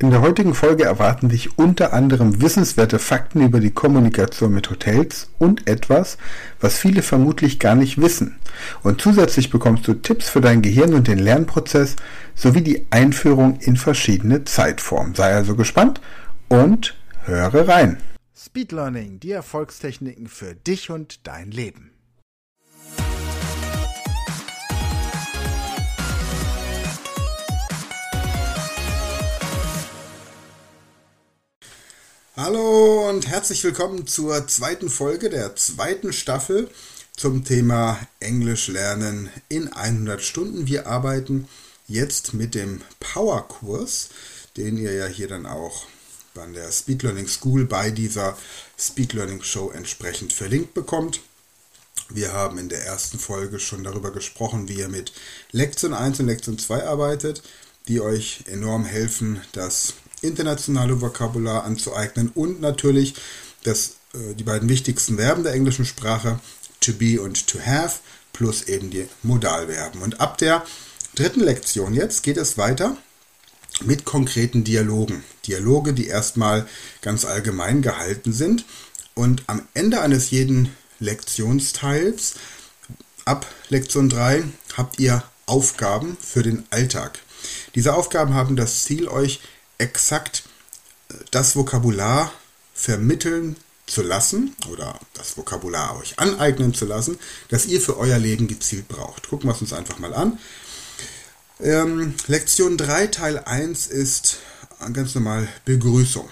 In der heutigen Folge erwarten dich unter anderem wissenswerte Fakten über die Kommunikation mit Hotels und etwas, was viele vermutlich gar nicht wissen. Und zusätzlich bekommst du Tipps für dein Gehirn und den Lernprozess sowie die Einführung in verschiedene Zeitformen. Sei also gespannt und höre rein. Speed Learning, die Erfolgstechniken für dich und dein Leben. Hallo und herzlich willkommen zur zweiten Folge der zweiten Staffel zum Thema Englisch lernen in 100 Stunden. Wir arbeiten jetzt mit dem Power-Kurs, den ihr ja hier dann auch an der Speed Learning School bei dieser Speed Learning Show entsprechend verlinkt bekommt. Wir haben in der ersten Folge schon darüber gesprochen, wie ihr mit Lektion 1 und Lektion 2 arbeitet, die euch enorm helfen, das internationale Vokabular anzueignen und natürlich das, äh, die beiden wichtigsten Verben der englischen Sprache, to be und to have, plus eben die Modalverben. Und ab der dritten Lektion jetzt geht es weiter mit konkreten Dialogen. Dialoge, die erstmal ganz allgemein gehalten sind. Und am Ende eines jeden Lektionsteils, ab Lektion 3, habt ihr Aufgaben für den Alltag. Diese Aufgaben haben das Ziel, euch exakt das Vokabular vermitteln zu lassen oder das Vokabular euch aneignen zu lassen, das ihr für euer Leben gezielt braucht. Gucken wir es uns einfach mal an. Ähm, Lektion 3 Teil 1 ist ganz normal Begrüßung.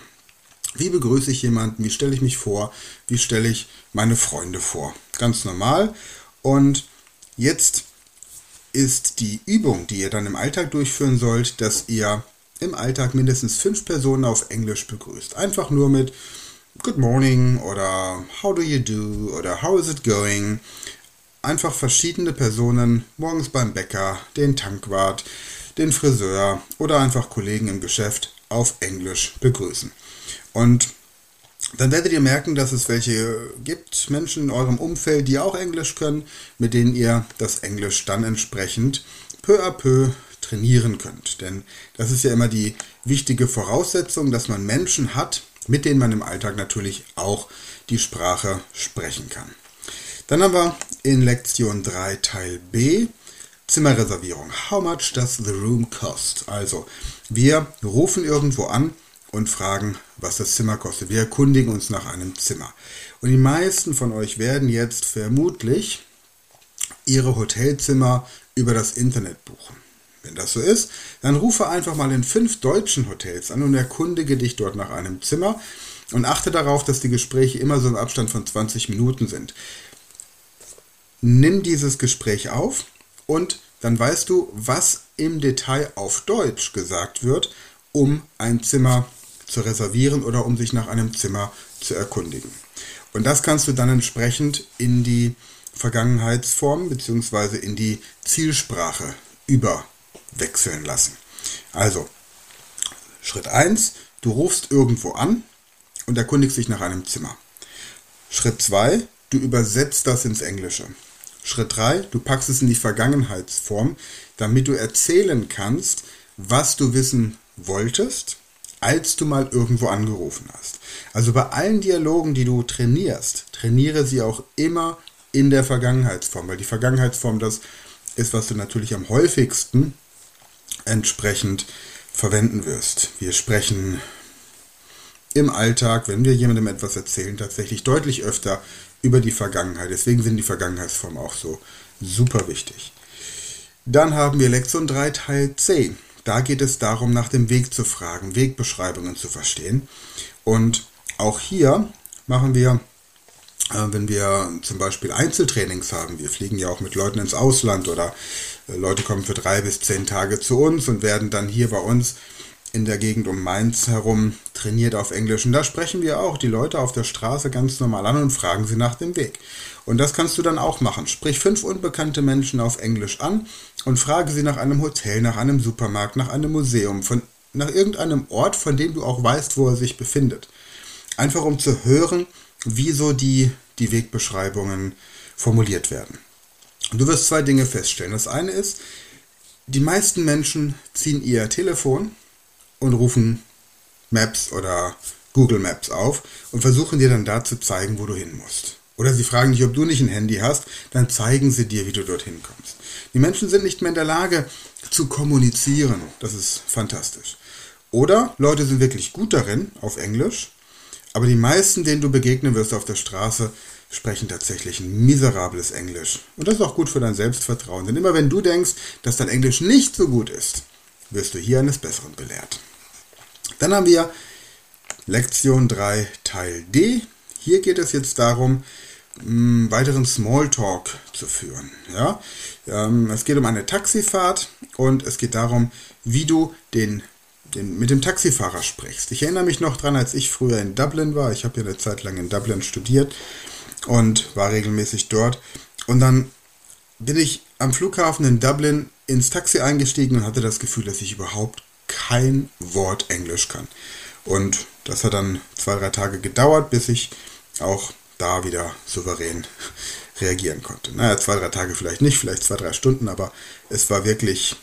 Wie begrüße ich jemanden? Wie stelle ich mich vor? Wie stelle ich meine Freunde vor? Ganz normal. Und jetzt ist die Übung, die ihr dann im Alltag durchführen sollt, dass ihr im Alltag mindestens fünf Personen auf Englisch begrüßt. Einfach nur mit Good morning oder How do you do oder How is it going? Einfach verschiedene Personen morgens beim Bäcker, den Tankwart, den Friseur oder einfach Kollegen im Geschäft auf Englisch begrüßen. Und dann werdet ihr merken, dass es welche gibt, Menschen in eurem Umfeld, die auch Englisch können, mit denen ihr das Englisch dann entsprechend peu à peu trainieren könnt. Denn das ist ja immer die wichtige Voraussetzung, dass man Menschen hat, mit denen man im Alltag natürlich auch die Sprache sprechen kann. Dann haben wir in Lektion 3 Teil B Zimmerreservierung. How much does the room cost? Also, wir rufen irgendwo an und fragen, was das Zimmer kostet. Wir erkundigen uns nach einem Zimmer. Und die meisten von euch werden jetzt vermutlich ihre Hotelzimmer über das Internet buchen. Wenn das so ist, dann rufe einfach mal in fünf deutschen Hotels an und erkundige dich dort nach einem Zimmer und achte darauf, dass die Gespräche immer so im Abstand von 20 Minuten sind. Nimm dieses Gespräch auf und dann weißt du, was im Detail auf Deutsch gesagt wird, um ein Zimmer zu reservieren oder um sich nach einem Zimmer zu erkundigen. Und das kannst du dann entsprechend in die Vergangenheitsform bzw. in die Zielsprache über wechseln lassen. Also, Schritt 1, du rufst irgendwo an und erkundigst dich nach einem Zimmer. Schritt 2, du übersetzt das ins Englische. Schritt 3, du packst es in die Vergangenheitsform, damit du erzählen kannst, was du wissen wolltest, als du mal irgendwo angerufen hast. Also bei allen Dialogen, die du trainierst, trainiere sie auch immer in der Vergangenheitsform, weil die Vergangenheitsform das ist, was du natürlich am häufigsten entsprechend verwenden wirst. Wir sprechen im Alltag, wenn wir jemandem etwas erzählen, tatsächlich deutlich öfter über die Vergangenheit. Deswegen sind die Vergangenheitsformen auch so super wichtig. Dann haben wir Lektion 3 Teil C. Da geht es darum, nach dem Weg zu fragen, Wegbeschreibungen zu verstehen. Und auch hier machen wir wenn wir zum Beispiel Einzeltrainings haben, wir fliegen ja auch mit Leuten ins Ausland oder äh, Leute kommen für drei bis zehn Tage zu uns und werden dann hier bei uns in der Gegend um Mainz herum trainiert auf Englisch. Und da sprechen wir auch die Leute auf der Straße ganz normal an und fragen sie nach dem Weg. Und das kannst du dann auch machen. Sprich fünf unbekannte Menschen auf Englisch an und frage sie nach einem Hotel, nach einem Supermarkt, nach einem Museum, von, nach irgendeinem Ort, von dem du auch weißt, wo er sich befindet. Einfach um zu hören, wieso die, die Wegbeschreibungen formuliert werden. Du wirst zwei Dinge feststellen. Das eine ist, die meisten Menschen ziehen ihr Telefon und rufen Maps oder Google Maps auf und versuchen dir dann da zu zeigen, wo du hin musst. Oder sie fragen dich, ob du nicht ein Handy hast, dann zeigen sie dir, wie du dorthin kommst. Die Menschen sind nicht mehr in der Lage zu kommunizieren. Das ist fantastisch. Oder Leute sind wirklich gut darin, auf Englisch, aber die meisten, denen du begegnen wirst auf der Straße, sprechen tatsächlich ein miserables Englisch. Und das ist auch gut für dein Selbstvertrauen. Denn immer wenn du denkst, dass dein Englisch nicht so gut ist, wirst du hier eines Besseren belehrt. Dann haben wir Lektion 3 Teil D. Hier geht es jetzt darum, weiteren Smalltalk zu führen. Ja? Ähm, es geht um eine Taxifahrt und es geht darum, wie du den, den, mit dem Taxifahrer sprichst. Ich erinnere mich noch daran, als ich früher in Dublin war. Ich habe ja eine Zeit lang in Dublin studiert und war regelmäßig dort. Und dann bin ich am Flughafen in Dublin ins Taxi eingestiegen und hatte das Gefühl, dass ich überhaupt kein Wort Englisch kann. Und das hat dann zwei, drei Tage gedauert, bis ich auch da wieder souverän reagieren konnte. Naja, zwei, drei Tage vielleicht nicht, vielleicht zwei, drei Stunden, aber es war wirklich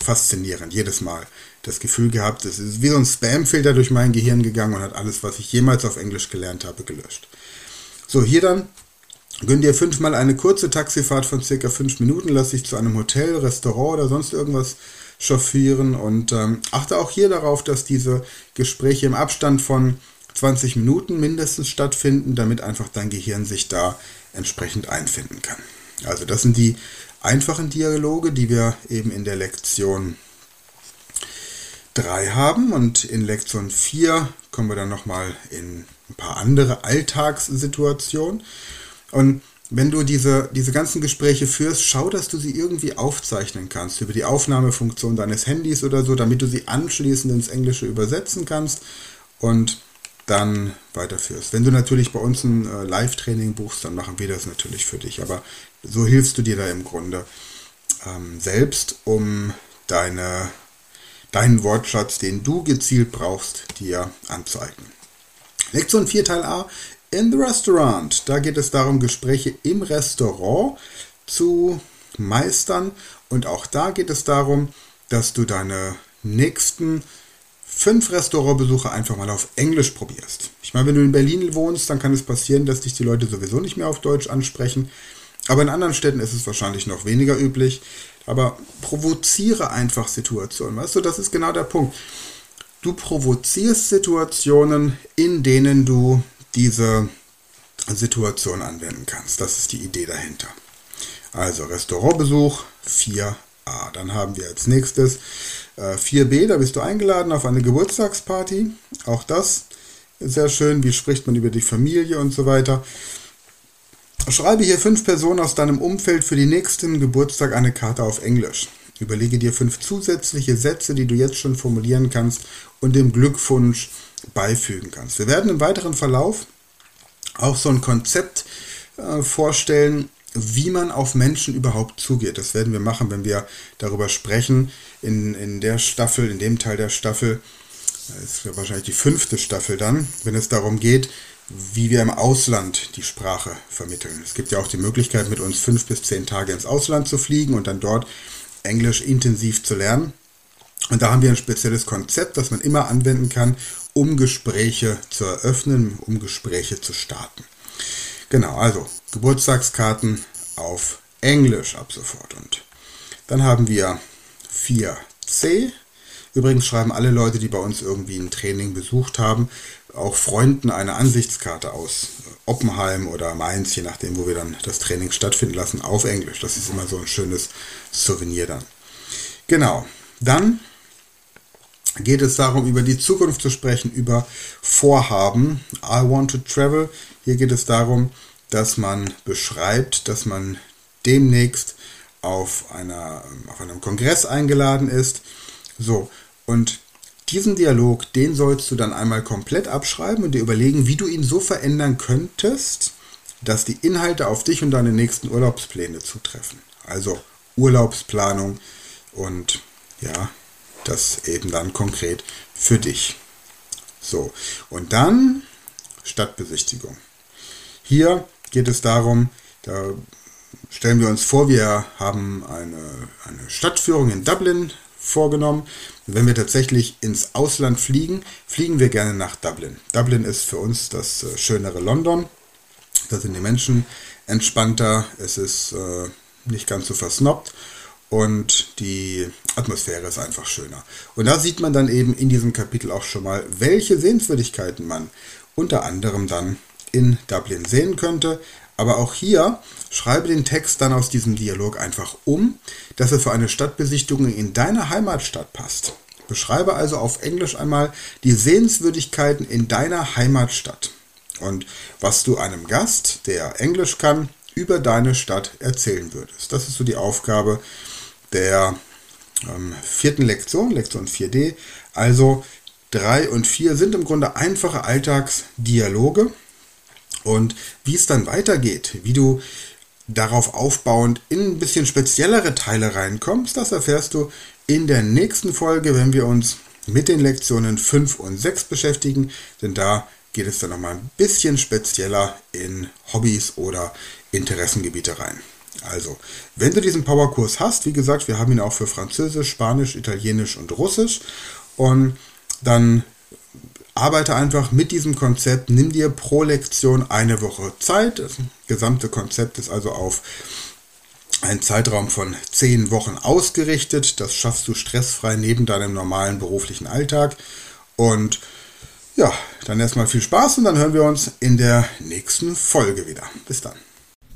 faszinierend, jedes Mal das Gefühl gehabt, es ist wie so ein Spamfilter durch mein Gehirn gegangen und hat alles, was ich jemals auf Englisch gelernt habe, gelöscht. So, hier dann gönn dir fünfmal eine kurze Taxifahrt von circa fünf Minuten, lass dich zu einem Hotel, Restaurant oder sonst irgendwas chauffieren und ähm, achte auch hier darauf, dass diese Gespräche im Abstand von 20 Minuten mindestens stattfinden, damit einfach dein Gehirn sich da entsprechend einfinden kann. Also das sind die einfachen Dialoge, die wir eben in der Lektion 3 haben und in Lektion 4 kommen wir dann nochmal in ein paar andere Alltagssituationen. Und wenn du diese, diese ganzen Gespräche führst, schau, dass du sie irgendwie aufzeichnen kannst über die Aufnahmefunktion deines Handys oder so, damit du sie anschließend ins Englische übersetzen kannst und dann weiterführst. Wenn du natürlich bei uns ein äh, Live-Training buchst, dann machen wir das natürlich für dich. Aber so hilfst du dir da im Grunde ähm, selbst, um deine, deinen Wortschatz, den du gezielt brauchst, dir anzueignen. Lektion 4 Teil A in the Restaurant. Da geht es darum, Gespräche im Restaurant zu meistern. Und auch da geht es darum, dass du deine nächsten fünf Restaurantbesuche einfach mal auf Englisch probierst. Ich meine, wenn du in Berlin wohnst, dann kann es passieren, dass dich die Leute sowieso nicht mehr auf Deutsch ansprechen. Aber in anderen Städten ist es wahrscheinlich noch weniger üblich. Aber provoziere einfach Situationen. Weißt du, das ist genau der Punkt. Du provozierst Situationen, in denen du diese Situation anwenden kannst. Das ist die Idee dahinter. Also Restaurantbesuch 4a. Dann haben wir als nächstes 4b, äh, da bist du eingeladen auf eine Geburtstagsparty. Auch das ist sehr schön. Wie spricht man über die Familie und so weiter. Schreibe hier fünf Personen aus deinem Umfeld für den nächsten Geburtstag eine Karte auf Englisch. Überlege dir fünf zusätzliche Sätze, die du jetzt schon formulieren kannst und dem Glückwunsch beifügen kannst. Wir werden im weiteren Verlauf auch so ein Konzept äh, vorstellen, wie man auf Menschen überhaupt zugeht. Das werden wir machen, wenn wir darüber sprechen. In, in der Staffel, in dem Teil der Staffel, das ist wahrscheinlich die fünfte Staffel dann, wenn es darum geht, wie wir im Ausland die Sprache vermitteln. Es gibt ja auch die Möglichkeit, mit uns fünf bis zehn Tage ins Ausland zu fliegen und dann dort Englisch intensiv zu lernen. Und da haben wir ein spezielles Konzept, das man immer anwenden kann, um Gespräche zu eröffnen, um Gespräche zu starten. Genau, also Geburtstagskarten auf Englisch ab sofort. Und dann haben wir 4c. Übrigens schreiben alle Leute, die bei uns irgendwie ein Training besucht haben, auch Freunden eine Ansichtskarte aus Oppenheim oder Mainz, je nachdem, wo wir dann das Training stattfinden lassen, auf Englisch. Das ist immer so ein schönes Souvenir dann. Genau. Dann geht es darum, über die Zukunft zu sprechen, über Vorhaben. I want to travel. Hier geht es darum, dass man beschreibt, dass man demnächst auf, einer, auf einem Kongress eingeladen ist. So, und diesen Dialog, den sollst du dann einmal komplett abschreiben und dir überlegen, wie du ihn so verändern könntest, dass die Inhalte auf dich und deine nächsten Urlaubspläne zutreffen. Also Urlaubsplanung und ja, das eben dann konkret für dich. So, und dann Stadtbesichtigung. Hier geht es darum, da stellen wir uns vor, wir haben eine, eine Stadtführung in Dublin vorgenommen. Wenn wir tatsächlich ins Ausland fliegen, fliegen wir gerne nach Dublin. Dublin ist für uns das äh, schönere London. Da sind die Menschen entspannter, es ist äh, nicht ganz so versnobbt und die Atmosphäre ist einfach schöner. Und da sieht man dann eben in diesem Kapitel auch schon mal, welche Sehenswürdigkeiten man unter anderem dann in Dublin sehen könnte. Aber auch hier schreibe den Text dann aus diesem Dialog einfach um, dass er für eine Stadtbesichtigung in deine Heimatstadt passt. Beschreibe also auf Englisch einmal die Sehenswürdigkeiten in deiner Heimatstadt und was du einem Gast, der Englisch kann, über deine Stadt erzählen würdest. Das ist so die Aufgabe der ähm, vierten Lektion, Lektion 4d. Also 3 und 4 sind im Grunde einfache Alltagsdialoge. Und wie es dann weitergeht, wie du darauf aufbauend in ein bisschen speziellere Teile reinkommst, das erfährst du in der nächsten Folge, wenn wir uns mit den Lektionen 5 und 6 beschäftigen. Denn da geht es dann nochmal ein bisschen spezieller in Hobbys oder Interessengebiete rein. Also, wenn du diesen Powerkurs hast, wie gesagt, wir haben ihn auch für Französisch, Spanisch, Italienisch und Russisch. Und dann arbeite einfach mit diesem Konzept, nimm dir pro Lektion eine Woche Zeit. Das gesamte Konzept ist also auf einen Zeitraum von zehn Wochen ausgerichtet. Das schaffst du stressfrei neben deinem normalen beruflichen Alltag. Und ja, dann erstmal viel Spaß und dann hören wir uns in der nächsten Folge wieder. Bis dann.